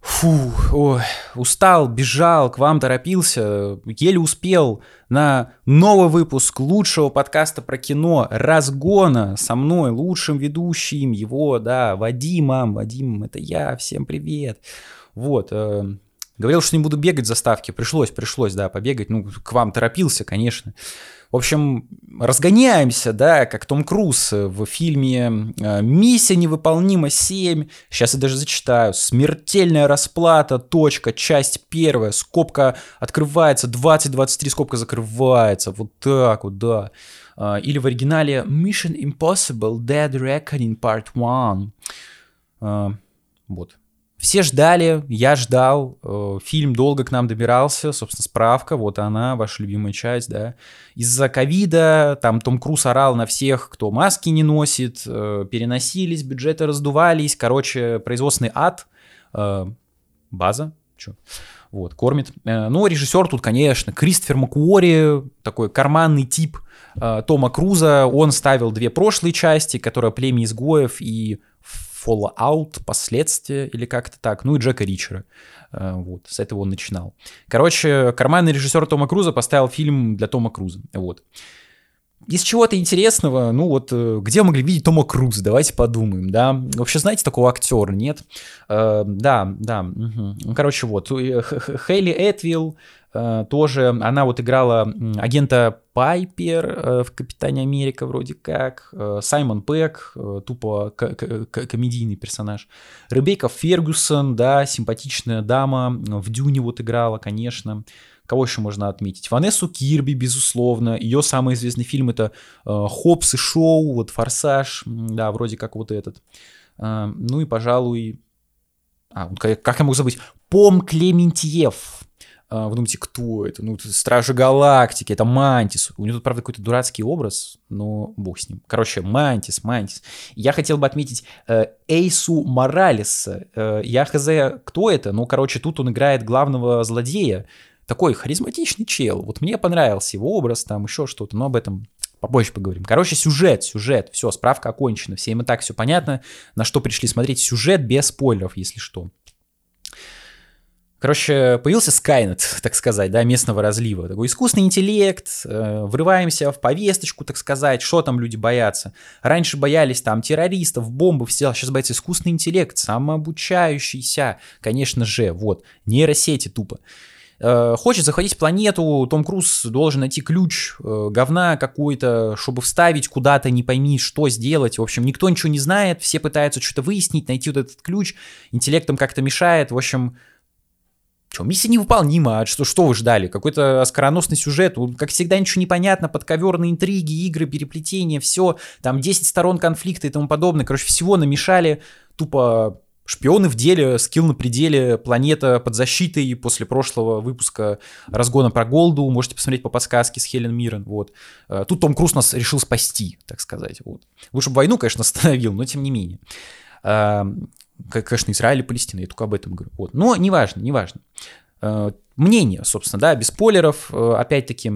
Фу, ой, устал, бежал, к вам торопился, еле успел на новый выпуск лучшего подкаста про кино «Разгона» со мной, лучшим ведущим его, да, Вадимом. Вадим, это я, всем привет. Вот, говорил, что не буду бегать за ставки, пришлось, пришлось, да, побегать, ну, к вам торопился, конечно. В общем, разгоняемся, да, как Том Круз в фильме э, «Миссия невыполнима 7». Сейчас я даже зачитаю. «Смертельная расплата. Точка. Часть первая. Скобка открывается. 20-23. Скобка закрывается». Вот так вот, да. Э, или в оригинале «Mission Impossible. Dead Reckoning Part 1». Э, вот. Все ждали, я ждал, э, фильм долго к нам добирался, собственно, справка, вот она, ваша любимая часть, да. Из-за ковида там Том Круз орал на всех, кто маски не носит, э, переносились, бюджеты раздувались, короче, производственный ад, э, база, что, вот, кормит. Ну, режиссер тут, конечно, Кристофер Макуори, такой карманный тип Тома Круза, он ставил две прошлые части, которые «Племя изгоев» и Fallout, последствия или как-то так, ну и Джека Ричера. Э, вот, с этого он начинал. Короче, карманный режиссер Тома Круза поставил фильм для Тома Круза. Вот. Из чего-то интересного, ну вот, э, где могли видеть Тома Круза, давайте подумаем, да. Вообще, знаете такого актера, нет? Э, да, да. Угу. Короче, вот, Хейли Этвилл, тоже она вот играла агента Пайпер э, в «Капитане Америка» вроде как, э, Саймон Пэк, тупо комедийный персонаж, Ребекка Фергюсон, да, симпатичная дама, в «Дюне» вот играла, конечно, Кого еще можно отметить? Ванессу Кирби, безусловно. Ее самый известный фильм это Хопс и Шоу, вот Форсаж, да, вроде как вот этот. Ну и, пожалуй, а, как я могу забыть? Пом Клементьев, вы думаете, кто это? Ну, Стражи Галактики, это Мантис. У него тут, правда, какой-то дурацкий образ, но бог с ним. Короче, Мантис, Мантис. Я хотел бы отметить э, Эйсу Моралеса. Э, я хз, кто это? Ну, короче, тут он играет главного злодея. Такой харизматичный чел. Вот мне понравился его образ, там еще что-то, но об этом попозже поговорим. Короче, сюжет, сюжет, все, справка окончена, всем и так все понятно, на что пришли смотреть сюжет без спойлеров, если что. Короче, появился Skynet, так сказать, да, местного разлива. Такой искусственный интеллект, э, врываемся в повесточку, так сказать, что там люди боятся. Раньше боялись там террористов, бомбы, все, сейчас боятся искусственный интеллект, самообучающийся, конечно же, вот, нейросети тупо. Э, хочет захватить планету, Том Круз должен найти ключ, э, говна какой-то, чтобы вставить куда-то, не пойми, что сделать. В общем, никто ничего не знает, все пытаются что-то выяснить, найти вот этот ключ, интеллектом как-то мешает. В общем, что, миссия невыполнима, а что, что вы ждали? Какой-то оскароносный сюжет, как всегда ничего не понятно, подковерные интриги, игры, переплетения, все, там 10 сторон конфликта и тому подобное, короче, всего намешали, тупо шпионы в деле, скилл на пределе, планета под защитой после прошлого выпуска разгона про Голду, можете посмотреть по подсказке с Хелен Миррен, вот. Э, тут Том Круз нас решил спасти, так сказать, вот. Лучше бы войну, конечно, остановил, но тем не менее. Конечно, Израиль и Палестина, я только об этом говорю. Вот. Но неважно, неважно. Э, мнение, собственно, да, без спойлеров, э, опять-таки,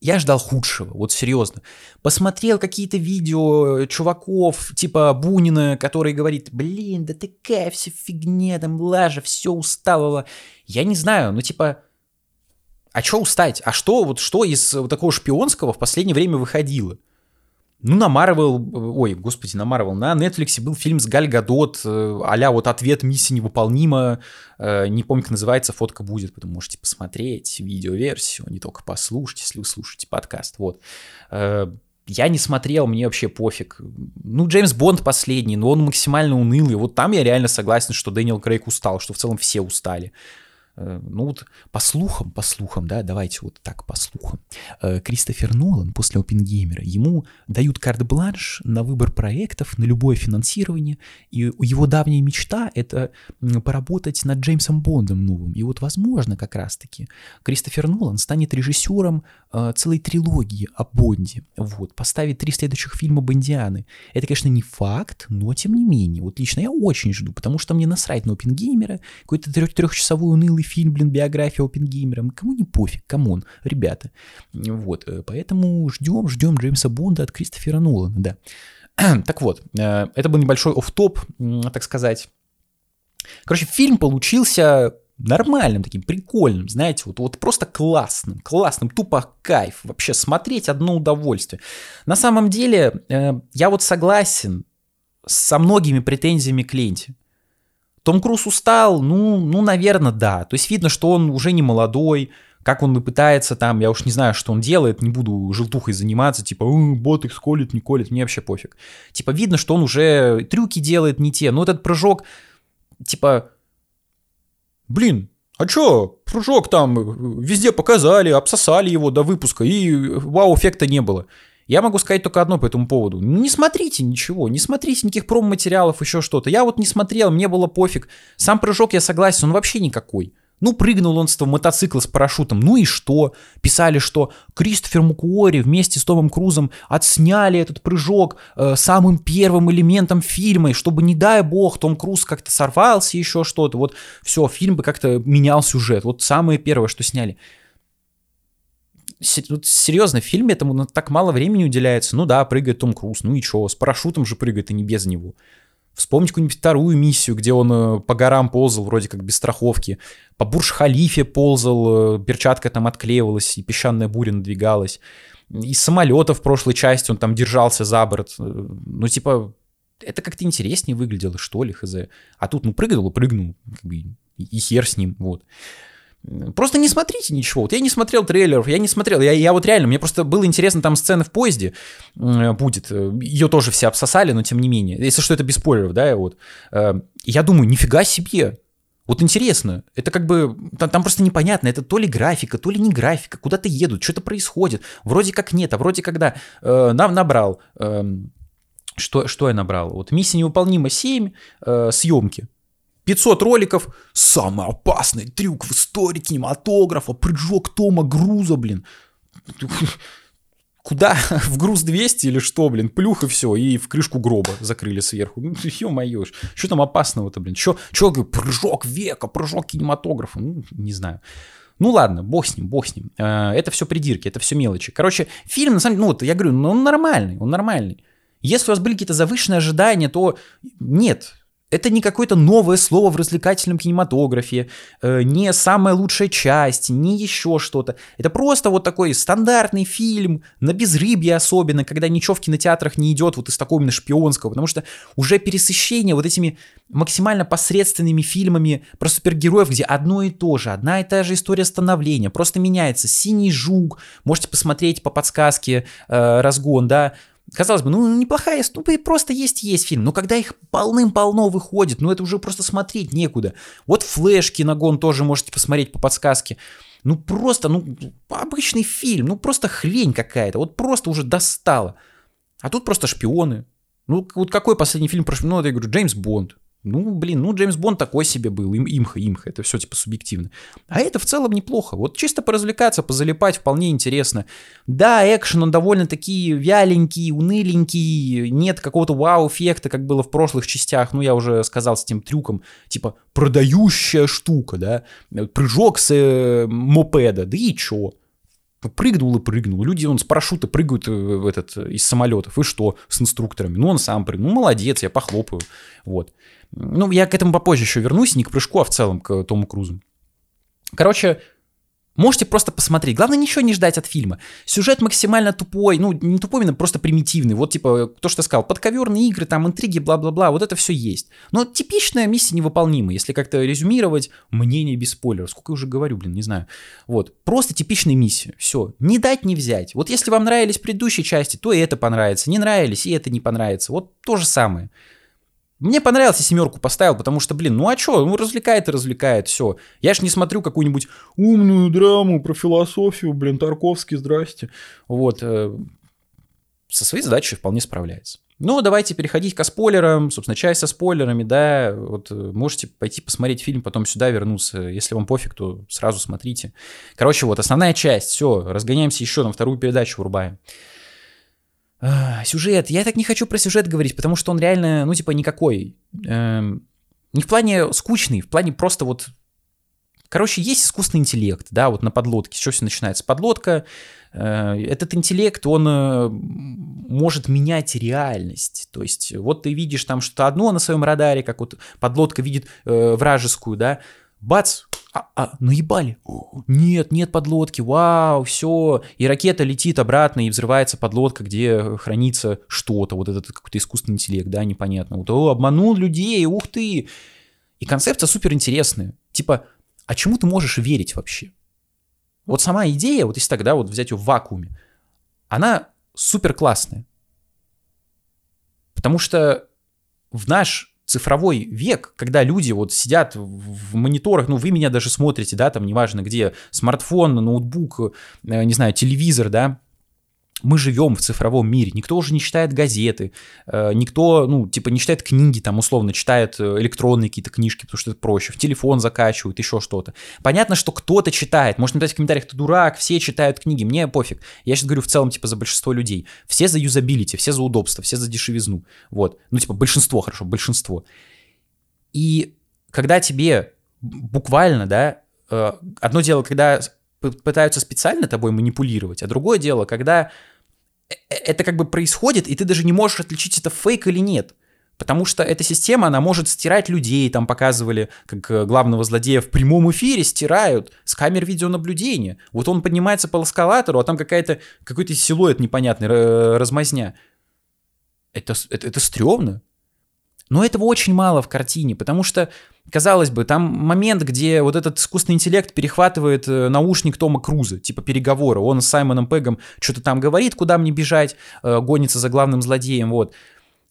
я ждал худшего, вот серьезно. Посмотрел какие-то видео чуваков, типа Бунина, который говорит, блин, да такая вся фигня, там лажа, все усталого. Я не знаю, ну типа, а что устать? А что, вот что из вот такого шпионского в последнее время выходило? Ну, на Marvel, ой, господи, на Marvel, на Netflix был фильм с Галь Гадот, а вот «Ответ миссии невыполнима», э, не помню, как называется, фотка будет, поэтому можете посмотреть видеоверсию, не только послушать, если вы слушаете подкаст, вот. Э, я не смотрел, мне вообще пофиг. Ну, Джеймс Бонд последний, но он максимально унылый. Вот там я реально согласен, что Дэниел Крейг устал, что в целом все устали. Э, ну вот по слухам, по слухам, да, давайте вот так по слухам. Э, Кристофер Нолан после Опенгеймера, ему дают карт-бланш на выбор проектов, на любое финансирование, и его давняя мечта — это поработать над Джеймсом Бондом новым. И вот, возможно, как раз-таки Кристофер Нолан станет режиссером э, целой трилогии о Бонде, вот, поставит три следующих фильма Бондианы. Это, конечно, не факт, но тем не менее, вот лично я очень жду, потому что мне насрать на Опенгеймера, какой-то трехчасовой унылый фильм, блин, биография Опенгеймера. Кому не пофиг, come on, ребята. Вот, э, поэтому ждем, ждем Джеймса Бонда от Кристофера Нолана, да. так вот, э, это был небольшой оф-топ, так сказать. Короче, фильм получился нормальным, таким прикольным, знаете, вот, вот просто классным, классным, тупо кайф, вообще смотреть одно удовольствие. На самом деле, э, я вот согласен со многими претензиями к ленте. Том Круз устал, ну, ну, наверное, да. То есть видно, что он уже не молодой, как он пытается там, я уж не знаю, что он делает, не буду желтухой заниматься, типа, бот их сколит, не колет, мне вообще пофиг. Типа видно, что он уже трюки делает не те, но этот прыжок, типа, блин, а чё, прыжок там э, везде показали, обсосали его до выпуска, и вау-эффекта не было. Я могу сказать только одно по этому поводу. Не смотрите ничего, не смотрите никаких промо-материалов, еще что-то. Я вот не смотрел, мне было пофиг. Сам прыжок, я согласен, он вообще никакой. Ну, прыгнул он с того мотоцикла с парашютом, ну и что? Писали, что Кристофер Мукуори вместе с Томом Крузом отсняли этот прыжок э, самым первым элементом фильма, чтобы, не дай бог, Том Круз как-то сорвался, еще что-то, вот все, фильм бы как-то менял сюжет. Вот самое первое, что сняли. Серьезно, в фильме этому так мало времени уделяется. Ну да, прыгает Том Круз, ну и что, с парашютом же прыгает, и не без него. Вспомнить какую-нибудь вторую миссию, где он э, по горам ползал, вроде как без страховки. По Бурж-Халифе ползал, э, перчатка там отклеивалась, и песчаная буря надвигалась. Из самолета в прошлой части он там держался за борт. Э, ну, типа, это как-то интереснее выглядело, что ли, хз. А тут, ну, прыгнул и прыгнул, как бы, и хер с ним, вот. Просто не смотрите ничего. Вот я не смотрел трейлеров, я не смотрел. Я, я вот реально, мне просто было интересно, там сцены в поезде э, будет. Ее тоже все обсосали, но тем не менее. Если что, это без спойлеров, да, вот. Э, я думаю, нифига себе. Вот интересно, это как бы, там, просто непонятно, это то ли графика, то ли не графика, куда-то едут, что-то происходит. Вроде как нет, а вроде когда э, нам набрал, э, что, что я набрал? Вот «Миссия невыполнима 7», э, съемки. 500 роликов, самый опасный трюк в истории кинематографа, прыжок Тома Груза, блин. Куда? В груз 200 или что, блин? Плюх и все, и в крышку гроба закрыли сверху. Ну, ё-моё, что там опасного-то, блин? Чё, чё, прыжок века, прыжок кинематографа? Ну, не знаю. Ну ладно, бог с ним, бог с ним. Э, это все придирки, это все мелочи. Короче, фильм, на самом деле, ну вот я говорю, ну он нормальный, он нормальный. Если у вас были какие-то завышенные ожидания, то нет, это не какое-то новое слово в развлекательном кинематографе, э, не самая лучшая часть, не еще что-то. Это просто вот такой стандартный фильм, на безрыбье особенно, когда ничего в кинотеатрах не идет вот из такого именно шпионского, потому что уже пересыщение вот этими максимально посредственными фильмами про супергероев, где одно и то же, одна и та же история становления, просто меняется. «Синий жук», можете посмотреть по подсказке э, «Разгон», да, Казалось бы, ну неплохая, ну просто есть-есть фильм, но когда их полным-полно выходит, ну это уже просто смотреть некуда. Вот флеш киногон тоже можете посмотреть по подсказке. Ну просто, ну обычный фильм, ну просто хрень какая-то, вот просто уже достало. А тут просто шпионы. Ну вот какой последний фильм про шпионов? Ну, я говорю, Джеймс Бонд. Ну, блин, ну Джеймс Бонд такой себе был, им, имха, имха, это все типа субъективно. А это в целом неплохо. Вот чисто поразвлекаться, позалипать вполне интересно. Да, экшен, он довольно-таки вяленький, уныленький, нет какого-то вау-эффекта, как было в прошлых частях, ну, я уже сказал с тем трюком, типа продающая штука, да, прыжок с э, мопеда, да и чё? Прыгнул и прыгнул. Люди, он с парашюта прыгают э, в этот, из самолетов. И что с инструкторами? Ну, он сам прыгнул. Ну, молодец, я похлопаю. Вот. Ну, я к этому попозже еще вернусь, не к прыжку, а в целом к Тому Крузу. Короче, Можете просто посмотреть. Главное, ничего не ждать от фильма. Сюжет максимально тупой, ну, не тупой, именно просто примитивный. Вот, типа, то, что сказал, подковерные игры, там, интриги, бла-бла-бла, вот это все есть. Но типичная миссия невыполнима, если как-то резюмировать, мнение без спойлеров. Сколько я уже говорю, блин, не знаю. Вот, просто типичная миссия, все. Не дать, не взять. Вот если вам нравились предыдущие части, то и это понравится. Не нравились, и это не понравится. Вот то же самое. Мне понравилось, семерку поставил, потому что, блин, ну а что, ну развлекает и развлекает, все. Я ж не смотрю какую-нибудь умную драму про философию, блин, Тарковский, здрасте. Вот. Э, со своей задачей вполне справляется. Ну, давайте переходить к спойлерам, собственно, часть со спойлерами, да, вот э, можете пойти посмотреть фильм, потом сюда вернуться, если вам пофиг, то сразу смотрите. Короче, вот основная часть, все, разгоняемся еще на вторую передачу врубаем. А, сюжет. Я так не хочу про сюжет говорить, потому что он реально, ну, типа, никакой. Эм, не в плане скучный, в плане просто вот Короче, есть искусственный интеллект, да, вот на подлодке. Что все начинается? Подлодка, э, этот интеллект, он э, может менять реальность. То есть, вот ты видишь там что-то одно на своем радаре, как вот подлодка видит э, вражескую, да, бац, а, а, наебали. Нет, нет подлодки, вау, все. И ракета летит обратно, и взрывается подлодка, где хранится что-то, вот этот какой-то искусственный интеллект, да, непонятно. Вот, о, обманул людей, ух ты. И концепция супер интересная. Типа, а чему ты можешь верить вообще? Вот сама идея, вот если тогда вот взять ее в вакууме, она супер классная. Потому что в наш цифровой век, когда люди вот сидят в мониторах, ну вы меня даже смотрите, да, там неважно где, смартфон, ноутбук, э, не знаю, телевизор, да, мы живем в цифровом мире, никто уже не читает газеты, э, никто, ну, типа, не читает книги, там, условно, читает э, электронные какие-то книжки, потому что это проще, в телефон закачивают, еще что-то. Понятно, что кто-то читает, можно написать в комментариях, ты дурак, все читают книги, мне пофиг. Я сейчас говорю в целом, типа, за большинство людей. Все за юзабилити, все за удобство, все за дешевизну, вот. Ну, типа, большинство, хорошо, большинство. И когда тебе буквально, да, э, одно дело, когда пытаются специально тобой манипулировать, а другое дело, когда э, э, это как бы происходит, и ты даже не можешь отличить, это фейк или нет. Потому что эта система, она может стирать людей, там показывали, как э, главного злодея в прямом эфире стирают с камер видеонаблюдения. Вот он поднимается по эскалатору, а там какая-то, какой-то силуэт непонятный, размазня. Это, это, это стрёмно. Но этого очень мало в картине, потому что Казалось бы, там момент, где вот этот искусственный интеллект перехватывает э, наушник Тома Круза, типа переговоры. Он с Саймоном Пегом что-то там говорит, куда мне бежать, э, гонится за главным злодеем, вот.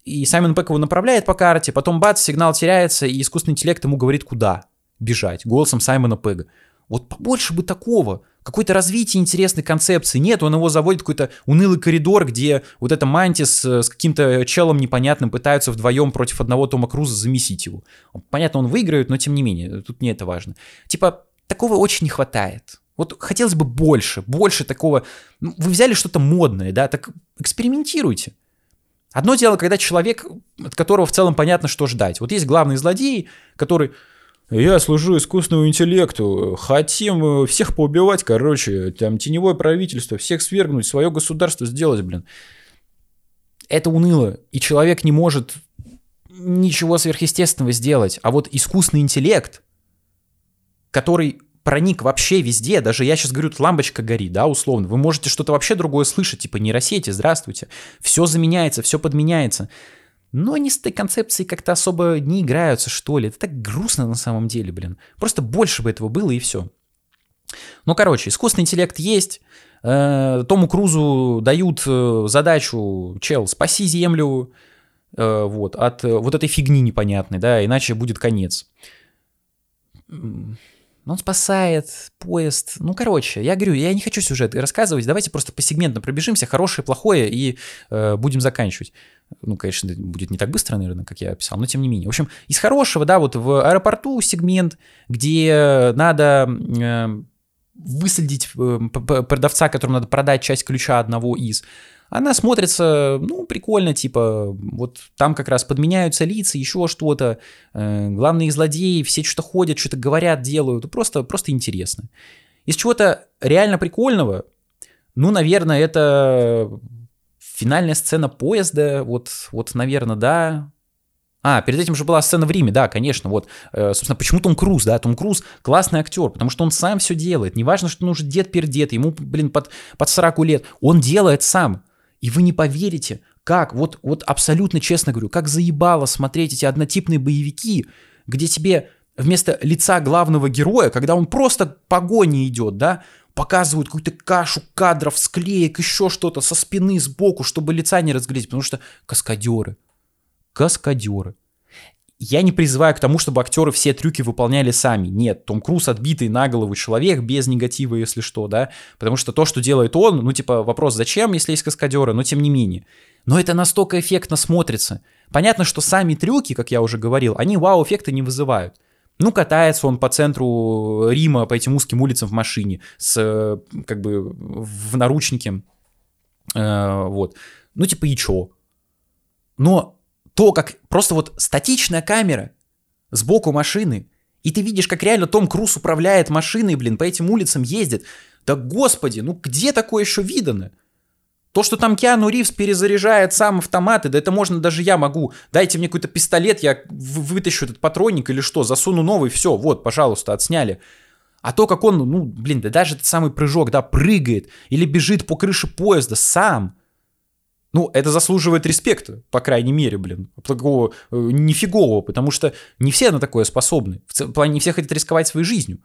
И Саймон Пэг его направляет по карте, потом бац, сигнал теряется, и искусственный интеллект ему говорит, куда бежать, голосом Саймона Пега. Вот побольше бы такого какое-то развитие интересной концепции. Нет, он его заводит в какой-то унылый коридор, где вот эта Мантис э, с каким-то челом непонятным пытаются вдвоем против одного Тома Круза замесить его. Понятно, он выиграет, но тем не менее, тут не это важно. Типа, такого очень не хватает. Вот хотелось бы больше, больше такого. Ну, вы взяли что-то модное, да, так экспериментируйте. Одно дело, когда человек, от которого в целом понятно, что ждать. Вот есть главный злодей, который я служу искусственному интеллекту. Хотим э, всех поубивать, короче. Там теневое правительство, всех свергнуть, свое государство сделать, блин. Это уныло. И человек не может ничего сверхъестественного сделать. А вот искусственный интеллект, который проник вообще везде, даже я сейчас говорю, лампочка горит, да, условно, вы можете что-то вообще другое слышать, типа нейросети, здравствуйте, все заменяется, все подменяется но они с этой концепцией как-то особо не играются, что ли. Это так грустно на самом деле, блин. Просто больше бы этого было и все. Ну, короче, искусственный интеллект есть. Э, Тому Крузу дают э, задачу, чел, спаси Землю, э, вот, от вот этой фигни непонятной, да, иначе будет конец. Он спасает поезд. Ну, короче, я говорю, я не хочу сюжет рассказывать. Давайте просто посегментно пробежимся, хорошее, плохое, и э, будем заканчивать. Ну, конечно, будет не так быстро, наверное, как я описал, но тем не менее. В общем, из хорошего, да, вот в аэропорту сегмент, где надо э, высадить э, продавца, которому надо продать часть ключа одного из. Она смотрится, ну, прикольно, типа, вот там как раз подменяются лица, еще что-то, э, главные злодеи, все что-то ходят, что-то говорят, делают, просто, просто интересно. Из чего-то реально прикольного, ну, наверное, это финальная сцена поезда, вот, вот, наверное, да, а, перед этим же была сцена в Риме, да, конечно, вот, э, собственно, почему Том Круз, да, Том Круз классный актер, потому что он сам все делает, неважно, что он уже дед-пердед, ему, блин, под, под 40 лет, он делает сам, и вы не поверите, как, вот, вот абсолютно честно говорю, как заебало смотреть эти однотипные боевики, где тебе вместо лица главного героя, когда он просто погони идет, да, показывают какую-то кашу кадров, склеек, еще что-то со спины, сбоку, чтобы лица не разглядеть, потому что каскадеры. Каскадеры. Я не призываю к тому, чтобы актеры все трюки выполняли сами. Нет, Том Круз отбитый на голову человек, без негатива, если что, да. Потому что то, что делает он, ну, типа, вопрос, зачем, если есть каскадеры, но тем не менее. Но это настолько эффектно смотрится. Понятно, что сами трюки, как я уже говорил, они вау-эффекта не вызывают. Ну, катается он по центру Рима, по этим узким улицам в машине, с, как бы, в наручнике. Э, вот. Ну, типа, и чё? Но то, как просто вот статичная камера сбоку машины И ты видишь, как реально Том Круз управляет машиной, блин, по этим улицам ездит. Да господи, ну где такое еще видано? То, что там Киану Ривз перезаряжает сам автоматы, да это можно даже я могу. Дайте мне какой-то пистолет, я вытащу этот патронник или что, засуну новый, все, вот, пожалуйста, отсняли. А то, как он, ну, блин, да даже этот самый прыжок, да, прыгает или бежит по крыше поезда сам. Ну, это заслуживает респекта, по крайней мере, блин. Такого э, нифигового, потому что не все на такое способны. В плане не все хотят рисковать своей жизнью.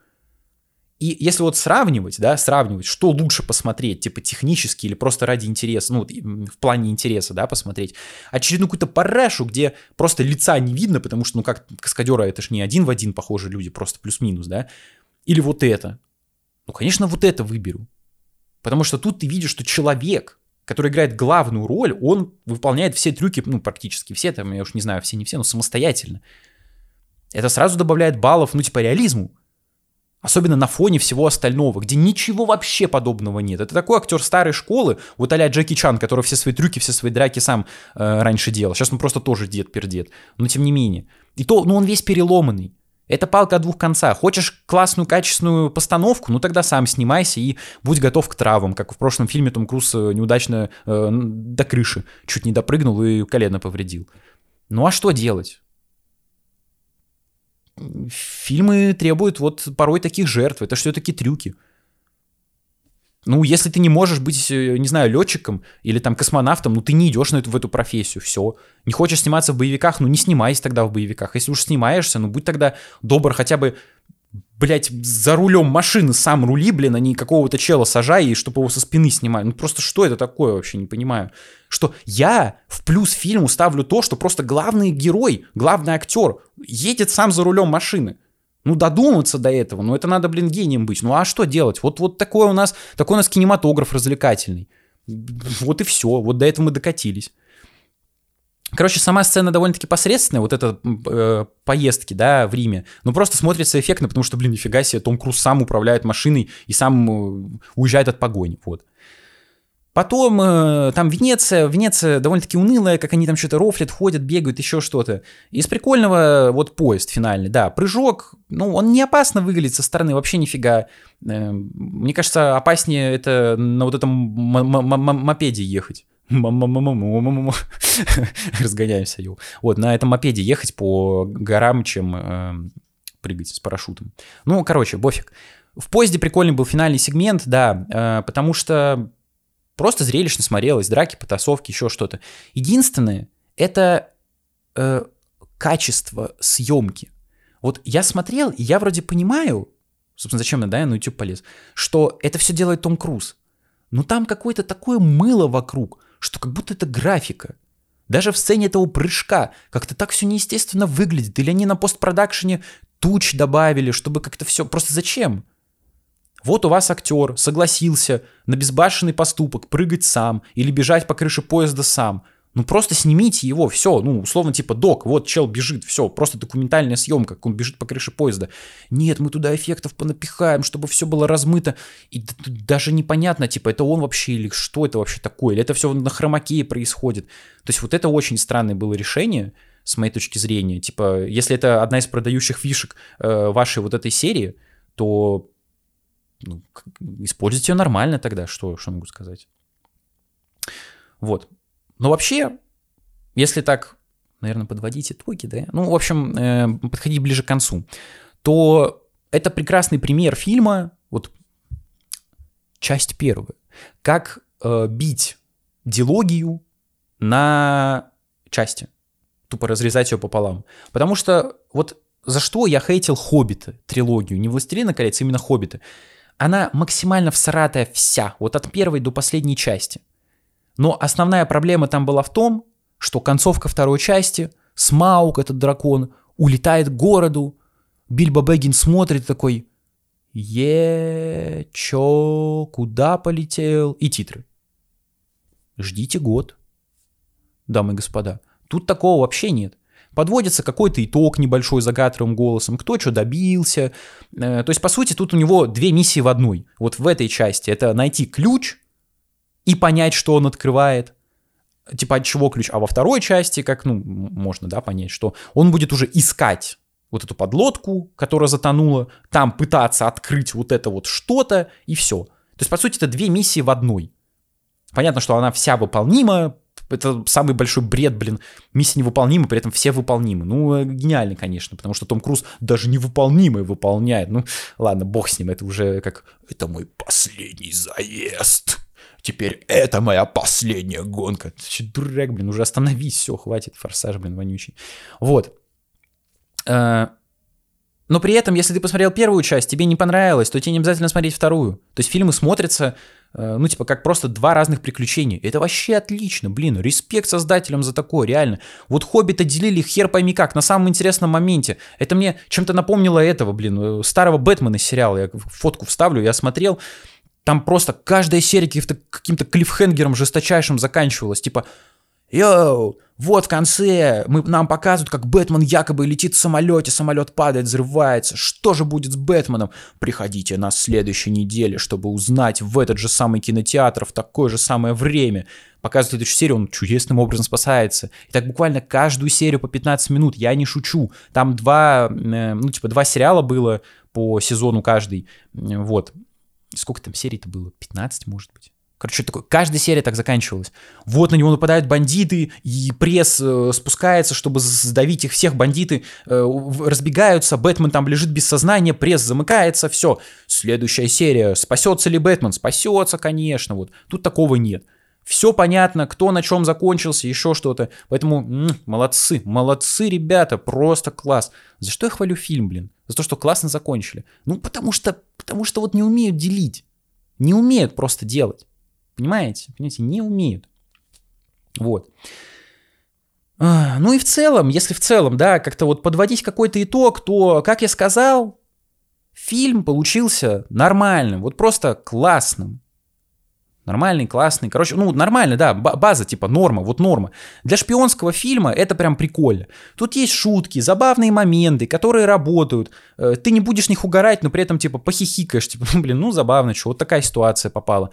И если вот сравнивать, да, сравнивать, что лучше посмотреть, типа технически или просто ради интереса, ну, в плане интереса, да, посмотреть, очередную какую-то парашу, где просто лица не видно, потому что, ну, как каскадера, это ж не один в один похожие люди, просто плюс-минус, да, или вот это. Ну, конечно, вот это выберу. Потому что тут ты видишь, что человек, который играет главную роль, он выполняет все трюки, ну, практически все, там, я уж не знаю, все не все, но самостоятельно. Это сразу добавляет баллов, ну, типа, реализму. Особенно на фоне всего остального, где ничего вообще подобного нет. Это такой актер старой школы, вот а Джеки Чан, который все свои трюки, все свои драки сам э, раньше делал. Сейчас он просто тоже дед-пердед. Но тем не менее. И то, ну он весь переломанный. Это палка о двух концах. Хочешь классную, качественную постановку, ну тогда сам снимайся и будь готов к травам, как в прошлом фильме Том Круз э, неудачно э, до крыши чуть не допрыгнул и колено повредил. Ну а что делать? фильмы требуют вот порой таких жертв. Это все-таки трюки. Ну, если ты не можешь быть, э, не знаю, летчиком или там космонавтом, ну ты не идешь на эту, в эту профессию, все. Не хочешь сниматься в боевиках, ну не снимайся тогда в боевиках. Если уж снимаешься, ну будь тогда добр хотя бы блядь, за рулем машины сам рули, блин, а не какого-то чела сажай, и чтобы его со спины снимали. Ну просто что это такое вообще, не понимаю. Что я в плюс фильму ставлю то, что просто главный герой, главный актер едет сам за рулем машины. Ну, додуматься до этого, ну, это надо, блин, гением быть. Ну, а что делать? Вот, вот такой у нас, такой у нас кинематограф развлекательный. Вот и все, вот до этого мы докатились. Короче, сама сцена довольно-таки посредственная, вот это э, поездки, да, в Риме. Ну, просто смотрится эффектно, потому что, блин, нифига себе, Том Круз сам управляет машиной и сам э, уезжает от погони, вот. Потом э, там Венеция, Венеция довольно-таки унылая, как они там что-то рофлят, ходят, бегают, еще что-то. Из прикольного вот поезд финальный, да, прыжок, ну, он не опасно выглядит со стороны, вообще нифига. Э, мне кажется, опаснее это на вот этом мопеде ехать. Разгоняемся, йоу. Вот, на этом мопеде ехать по горам, чем э, прыгать с парашютом. Ну, короче, бофиг. В поезде прикольный был финальный сегмент, да, э, потому что просто зрелищно смотрелось, драки, потасовки, еще что-то. Единственное, это э, качество съемки. Вот я смотрел, и я вроде понимаю, собственно, зачем я, да, я на YouTube полез, что это все делает Том Круз. Но там какое-то такое мыло вокруг что как будто это графика. Даже в сцене этого прыжка как-то так все неестественно выглядит. Или они на постпродакшене туч добавили, чтобы как-то все... Просто зачем? Вот у вас актер согласился на безбашенный поступок прыгать сам или бежать по крыше поезда сам. Ну просто снимите его, все, ну условно типа док, вот чел бежит, все, просто документальная съемка, как он бежит по крыше поезда. Нет, мы туда эффектов понапихаем, чтобы все было размыто. И даже непонятно, типа, это он вообще или что это вообще такое, или это все на хромакее происходит. То есть вот это очень странное было решение, с моей точки зрения. Типа, если это одна из продающих фишек э, вашей вот этой серии, то ну, используйте ее нормально тогда, что, что могу сказать. Вот. Но вообще, если так, наверное, подводить итоги, да, ну, в общем, э, подходить ближе к концу, то это прекрасный пример фильма, вот часть первая, как э, бить диалогию на части, тупо разрезать ее пополам. Потому что вот за что я хейтил «Хоббита», трилогию, не «Властелина колец», а именно «Хоббита». Она максимально всратая вся, вот от первой до последней части – но основная проблема там была в том, что концовка второй части, Смаук, этот дракон, улетает к городу, Бильбо Бэггин смотрит такой, е чё, куда полетел? И титры. Ждите год, дамы и господа. Тут такого вообще нет. Подводится какой-то итог небольшой загадровым голосом, кто что добился. Э, то есть, по сути, тут у него две миссии в одной. Вот в этой части это найти ключ и понять, что он открывает, типа от чего ключ. А во второй части, как, ну, можно, да, понять, что он будет уже искать вот эту подлодку, которая затонула, там пытаться открыть вот это вот что-то, и все. То есть, по сути, это две миссии в одной. Понятно, что она вся выполнима, это самый большой бред, блин. Миссия невыполнима, при этом все выполнимы. Ну, э, гениально, конечно, потому что Том Круз даже невыполнимое выполняет. Ну, ладно, бог с ним, это уже как... Это мой последний заезд. Теперь это моя последняя гонка. Ты дурак, блин, уже остановись, все, хватит, форсаж, блин, вонючий. Вот. Э, но при этом, если ты посмотрел первую часть, тебе не понравилось, то тебе не обязательно смотреть вторую. То есть фильмы смотрятся, ну, типа, как просто два разных приключения. Это вообще отлично, блин, респект создателям за такое, реально. Вот «Хоббита» делили хер пойми как, на самом интересном моменте. Это мне чем-то напомнило этого, блин, э, старого Бэтмена сериала. Я фотку вставлю, я смотрел, там просто каждая серия каким-то, каким-то клиффхенгером жесточайшим заканчивалась. Типа, Йоу, вот в конце мы, нам показывают, как Бэтмен якобы летит в самолете, самолет падает, взрывается. Что же будет с Бэтменом? Приходите на следующей неделе, чтобы узнать в этот же самый кинотеатр в такое же самое время. Показывают следующую серию, он чудесным образом спасается. И так буквально каждую серию по 15 минут, я не шучу. Там два, э, ну типа два сериала было по сезону каждый. Вот. Сколько там серий-то было? 15, может быть? Короче, что? Каждая серия так заканчивалась. Вот на него нападают бандиты, и пресс э, спускается, чтобы сдавить их всех. Бандиты э, разбегаются, Бэтмен там лежит без сознания, пресс замыкается, все. Следующая серия. Спасется ли Бэтмен? Спасется, конечно. Вот. Тут такого нет. Все понятно, кто на чем закончился, еще что-то. Поэтому м-м, молодцы, молодцы, ребята, просто класс. За что я хвалю фильм, блин? За то, что классно закончили. Ну, потому что, потому что вот не умеют делить. Не умеют просто делать. Понимаете? Понимаете, не умеют. Вот. А, ну и в целом, если в целом, да, как-то вот подводить какой-то итог, то, как я сказал, фильм получился нормальным, вот просто классным. Нормальный, классный. Короче, ну, нормально, да, база, типа, норма, вот норма. Для шпионского фильма это прям прикольно. Тут есть шутки, забавные моменты, которые работают. Э, ты не будешь них угорать, но при этом, типа, похихикаешь, типа, ну, блин, ну, забавно, что, вот такая ситуация попала.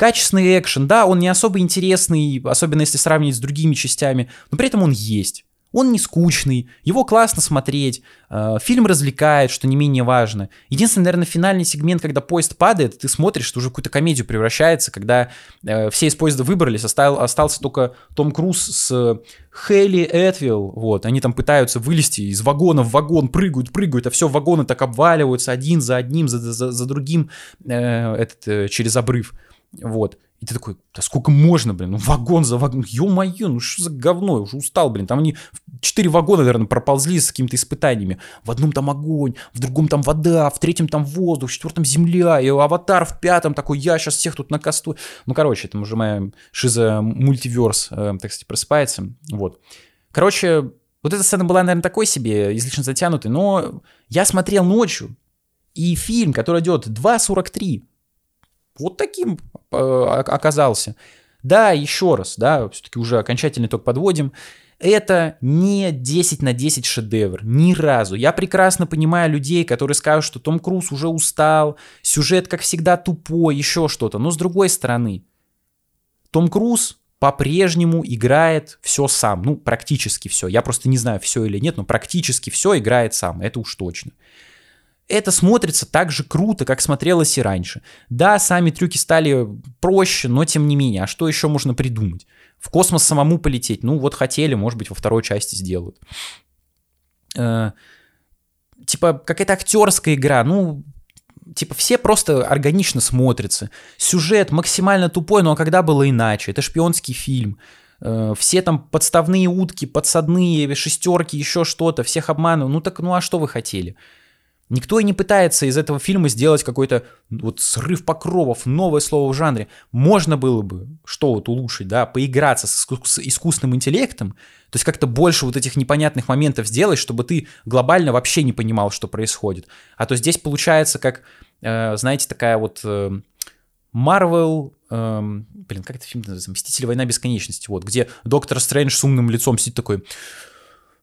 Качественный экшен, да, он не особо интересный, особенно если сравнивать с другими частями, но при этом он есть. Он не скучный, его классно смотреть, э, фильм развлекает, что не менее важно. Единственный, наверное, финальный сегмент, когда поезд падает, ты смотришь, что уже какую-то комедию превращается, когда э, все из поезда выбрались, остал, остался только Том Круз с Хелли Этвилл, вот, они там пытаются вылезти из вагона в вагон, прыгают, прыгают, а все вагоны так обваливаются один за одним, за, за, за другим э, этот, через обрыв. Вот. И ты такой, да сколько можно, блин, ну вагон за вагон, ё-моё, ну что за говно, я уже устал, блин, там они четыре вагона, наверное, проползли с какими-то испытаниями, в одном там огонь, в другом там вода, в третьем там воздух, в четвертом земля, и аватар в пятом такой, я сейчас всех тут накастую, ну, короче, это уже моя шиза мультиверс, э, так сказать, просыпается, вот. Короче, вот эта сцена была, наверное, такой себе, излишне затянутой, но я смотрел ночью, и фильм, который идет 2.43, вот таким э, оказался. Да, еще раз, да, все-таки уже окончательный итог подводим. Это не 10 на 10 шедевр, ни разу. Я прекрасно понимаю людей, которые скажут, что Том Круз уже устал, сюжет, как всегда, тупой, еще что-то. Но с другой стороны, Том Круз по-прежнему играет все сам. Ну, практически все. Я просто не знаю, все или нет, но практически все играет сам. Это уж точно это смотрится так же круто, как смотрелось и раньше. Да, сами трюки стали проще, но тем не менее, а что еще можно придумать? В космос самому полететь? Ну вот хотели, может быть, во второй части сделают. Э, типа какая-то актерская игра, ну типа все просто органично смотрятся. Сюжет максимально тупой, но когда было иначе? Это шпионский фильм. Э, все там подставные утки, подсадные шестерки, еще что-то, всех обманывают. Ну так, ну а что вы хотели? Никто и не пытается из этого фильма сделать какой-то вот срыв покровов, новое слово в жанре. Можно было бы что вот улучшить, да, поиграться с, с искусственным интеллектом, то есть как-то больше вот этих непонятных моментов сделать, чтобы ты глобально вообще не понимал, что происходит. А то здесь получается как, э, знаете, такая вот э, Marvel, э, блин, как это фильм называется, Мстители война бесконечности, вот, где Доктор Стрэндж с умным лицом сидит такой,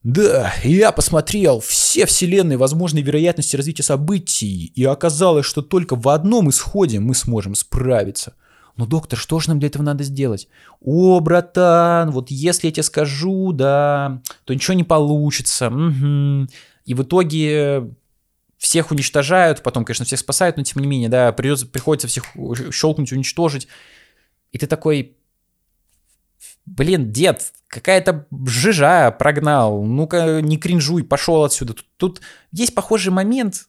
да, я посмотрел все вселенные возможные вероятности развития событий, и оказалось, что только в одном исходе мы сможем справиться. Но, доктор, что же нам для этого надо сделать? О, братан, вот если я тебе скажу, да, то ничего не получится. Угу. и в итоге всех уничтожают, потом, конечно, всех спасают, но тем не менее, да, придется, приходится всех щелкнуть, уничтожить. И ты такой, блин, дед, какая-то жижа прогнал, ну-ка не кринжуй, пошел отсюда. Тут, тут есть похожий момент,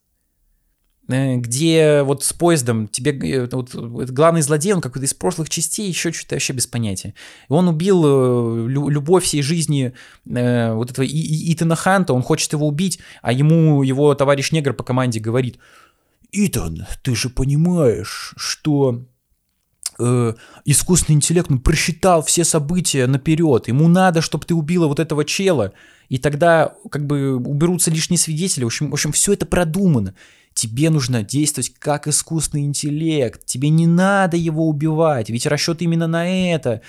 Э, где вот с поездом тебе э, вот, главный злодей, он какой-то из прошлых частей, еще что-то вообще без понятия. И он убил э, любовь всей жизни вот этого Итана Ханта, он хочет его убить, а ему его товарищ негр по команде говорит, Итан, ты же понимаешь, что э, искусственный интеллект ну, просчитал все события наперед. Ему надо, чтобы ты убила вот этого чела. И тогда как бы уберутся лишние свидетели. В общем, в общем все это продумано. Тебе нужно действовать как искусственный интеллект. Тебе не надо его убивать. Ведь расчет именно на это.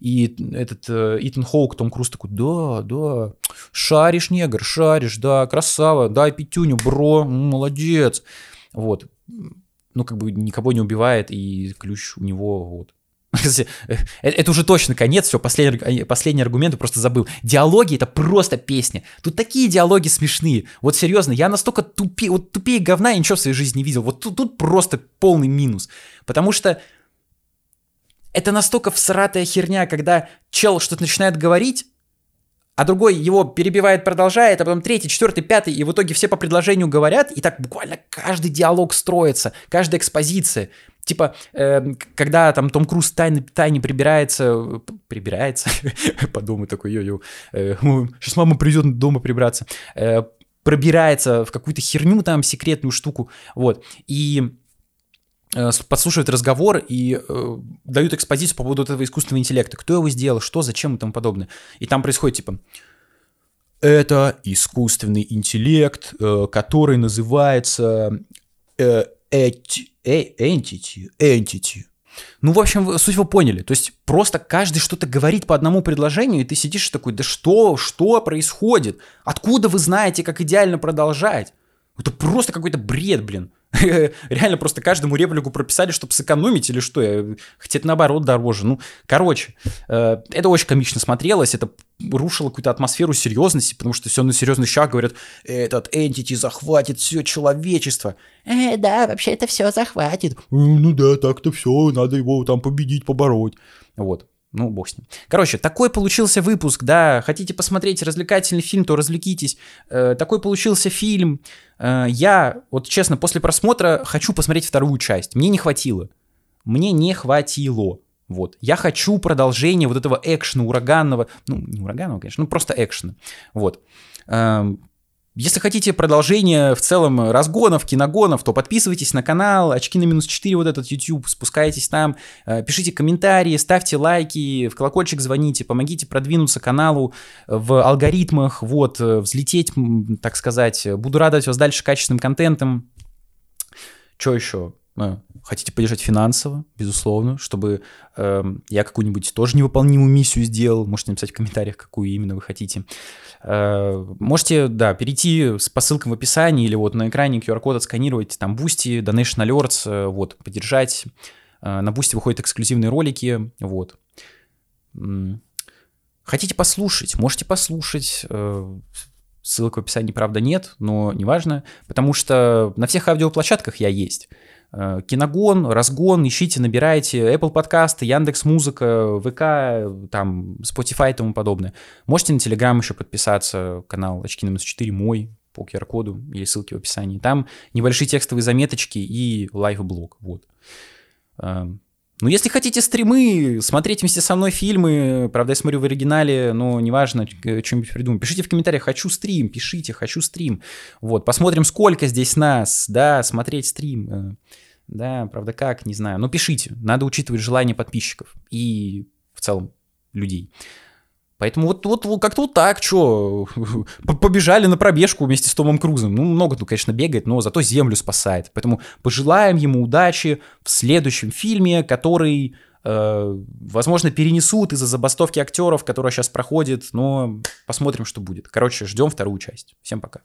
И этот э, Итан Хоук, Том Круз такой, да, да, шаришь, негр, шаришь, да, красава, дай пятюню, бро, молодец. Вот. Ну, как бы никого не убивает, и ключ у него, вот. Э, это уже точно конец, все, последний, последний аргумент, просто забыл. Диалоги — это просто песня. Тут такие диалоги смешные. Вот серьезно, я настолько тупее, вот тупее говна я ничего в своей жизни не видел. Вот тут, тут просто полный минус. Потому что это настолько всратая херня, когда чел что-то начинает говорить, а другой его перебивает, продолжает, а потом третий, четвертый, пятый, и в итоге все по предложению говорят, и так буквально каждый диалог строится, каждая экспозиция. Типа, э, когда там Том Круз тайно, тайне прибирается, прибирается, подумай такой, йо-йо, э, сейчас мама придет дома прибраться, э, пробирается в какую-то херню там, секретную штуку, вот, и э, подслушивают разговор и э, дают экспозицию по поводу этого искусственного интеллекта. Кто его сделал, что, зачем и тому подобное. И там происходит типа, это искусственный интеллект, э, который называется э, entity, entity. Ну, в общем, суть вы поняли. То есть просто каждый что-то говорит по одному предложению, и ты сидишь такой, да что, что происходит? Откуда вы знаете, как идеально продолжать? Это просто какой-то бред, блин. Реально просто каждому реплику прописали, чтобы сэкономить или что? Хотя это наоборот дороже. Ну, короче, э, это очень комично смотрелось, это рушило какую-то атмосферу серьезности, потому что все на серьезный шаг говорят, этот entity захватит все человечество. Э, да, вообще это все захватит. Ну да, так-то все, надо его там победить, побороть. Вот. Ну, бог с ним. Короче, такой получился выпуск, да. Хотите посмотреть развлекательный фильм, то развлекитесь. Э, такой получился фильм. Э, я, вот честно, после просмотра хочу посмотреть вторую часть. Мне не хватило. Мне не хватило. Вот. Я хочу продолжение вот этого экшена ураганного. Ну, не ураганного, конечно, ну просто экшена. Вот. Эм, если хотите продолжение в целом разгонов, киногонов, то подписывайтесь на канал «Очки на минус 4», вот этот YouTube, спускайтесь там, э, пишите комментарии, ставьте лайки, в колокольчик звоните, помогите продвинуться каналу в алгоритмах, вот, э, взлететь, так сказать. Буду радовать вас дальше качественным контентом. Что еще? Э, хотите поддержать финансово, безусловно, чтобы э, я какую-нибудь тоже невыполнимую миссию сделал, можете написать в комментариях, какую именно вы хотите. Э, можете, да, перейти по ссылкам в описании или вот на экране QR-код отсканировать, там Boosty, Donation Alerts, э, вот, поддержать. Э, на Boosty выходят эксклюзивные ролики, вот. Хотите послушать, можете послушать. Ссылок в описании, правда, нет, но неважно, потому что на всех аудиоплощадках я есть. Э, Киногон, Разгон, ищите, набирайте Apple подкасты, Яндекс Музыка, ВК, там, Spotify и тому подобное. Можете на Telegram еще подписаться, канал Очки на 4 мой, по QR-коду или ссылке в описании. Там небольшие текстовые заметочки и лайв-блог, вот. Эм, ну, если хотите стримы, смотреть вместе со мной фильмы, правда, я смотрю в оригинале, но неважно, что-нибудь придумаю. Пишите в комментариях, хочу стрим, пишите, хочу стрим. Вот, посмотрим, сколько здесь нас, да, смотреть стрим. Да, правда, как, не знаю. Но пишите, надо учитывать желания подписчиков и в целом людей. Поэтому вот, вот как-то вот так, что побежали на пробежку вместе с Томом Крузом. Ну, много тут, конечно, бегает, но зато землю спасает. Поэтому пожелаем ему удачи в следующем фильме, который, э, возможно, перенесут из-за забастовки актеров, которая сейчас проходит, но посмотрим, что будет. Короче, ждем вторую часть. Всем пока.